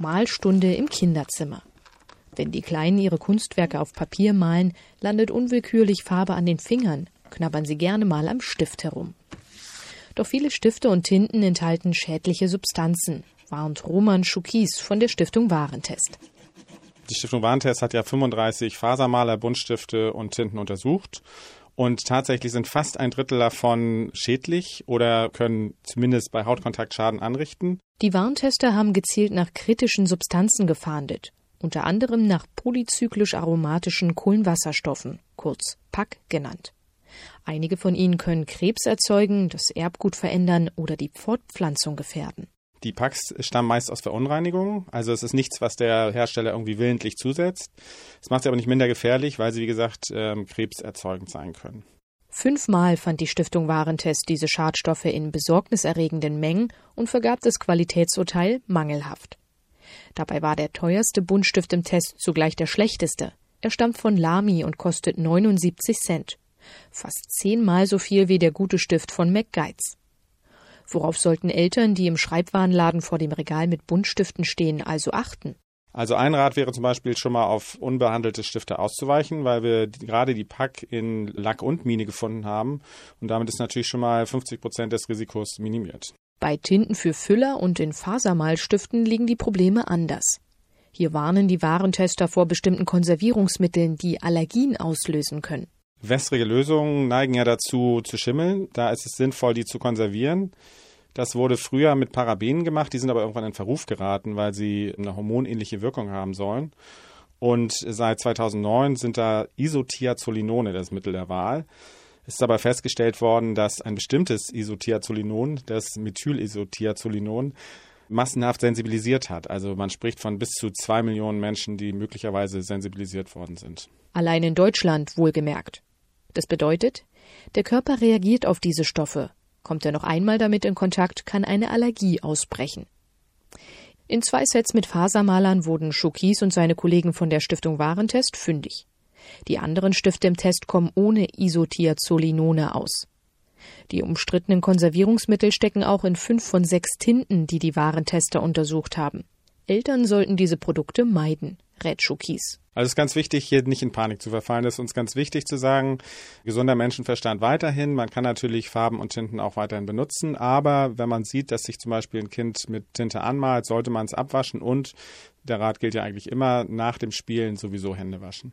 Malstunde im Kinderzimmer. Wenn die Kleinen ihre Kunstwerke auf Papier malen, landet unwillkürlich Farbe an den Fingern, knabbern sie gerne mal am Stift herum. Doch viele Stifte und Tinten enthalten schädliche Substanzen, warnt Roman Schukis von der Stiftung Warentest. Die Stiftung Warentest hat ja 35 Fasermaler, Buntstifte und Tinten untersucht. Und tatsächlich sind fast ein Drittel davon schädlich oder können zumindest bei Hautkontakt Schaden anrichten. Die Warntester haben gezielt nach kritischen Substanzen gefahndet, unter anderem nach polyzyklisch aromatischen Kohlenwasserstoffen, kurz PAC genannt. Einige von ihnen können Krebs erzeugen, das Erbgut verändern oder die Fortpflanzung gefährden. Die Packs stammen meist aus Verunreinigungen, also es ist nichts, was der Hersteller irgendwie willentlich zusetzt. Es macht sie aber nicht minder gefährlich, weil sie, wie gesagt, ähm, krebserzeugend sein können. Fünfmal fand die Stiftung Warentest diese Schadstoffe in besorgniserregenden Mengen und vergab das Qualitätsurteil mangelhaft. Dabei war der teuerste Buntstift im Test zugleich der schlechteste. Er stammt von Lamy und kostet 79 Cent. Fast zehnmal so viel wie der gute Stift von McGuides. Worauf sollten Eltern, die im Schreibwarenladen vor dem Regal mit Buntstiften stehen, also achten? Also ein Rat wäre zum Beispiel schon mal auf unbehandelte Stifte auszuweichen, weil wir gerade die Pack in Lack und Mine gefunden haben und damit ist natürlich schon mal 50 Prozent des Risikos minimiert. Bei Tinten für Füller und in Fasermalstiften liegen die Probleme anders. Hier warnen die Warentester vor bestimmten Konservierungsmitteln, die Allergien auslösen können. Wässrige Lösungen neigen ja dazu zu schimmeln. Da ist es sinnvoll, die zu konservieren. Das wurde früher mit Parabenen gemacht, die sind aber irgendwann in Verruf geraten, weil sie eine hormonähnliche Wirkung haben sollen. Und seit 2009 sind da Isothiazolinone das Mittel der Wahl. Es ist aber festgestellt worden, dass ein bestimmtes Isothiazolinon, das Methylisothiazolinon, massenhaft sensibilisiert hat. Also man spricht von bis zu zwei Millionen Menschen, die möglicherweise sensibilisiert worden sind. Allein in Deutschland wohlgemerkt. Das bedeutet, der Körper reagiert auf diese Stoffe. Kommt er noch einmal damit in Kontakt, kann eine Allergie ausbrechen. In zwei Sets mit Fasermalern wurden Schokis und seine Kollegen von der Stiftung Warentest fündig. Die anderen Stifte im Test kommen ohne Isothiazolinone aus. Die umstrittenen Konservierungsmittel stecken auch in fünf von sechs Tinten, die die Warentester untersucht haben. Eltern sollten diese Produkte meiden, rät Schokis. Also es ist ganz wichtig, hier nicht in Panik zu verfallen. Es ist uns ganz wichtig zu sagen, gesunder Menschenverstand weiterhin. Man kann natürlich Farben und Tinten auch weiterhin benutzen, aber wenn man sieht, dass sich zum Beispiel ein Kind mit Tinte anmalt, sollte man es abwaschen und der Rat gilt ja eigentlich immer nach dem Spielen sowieso Hände waschen.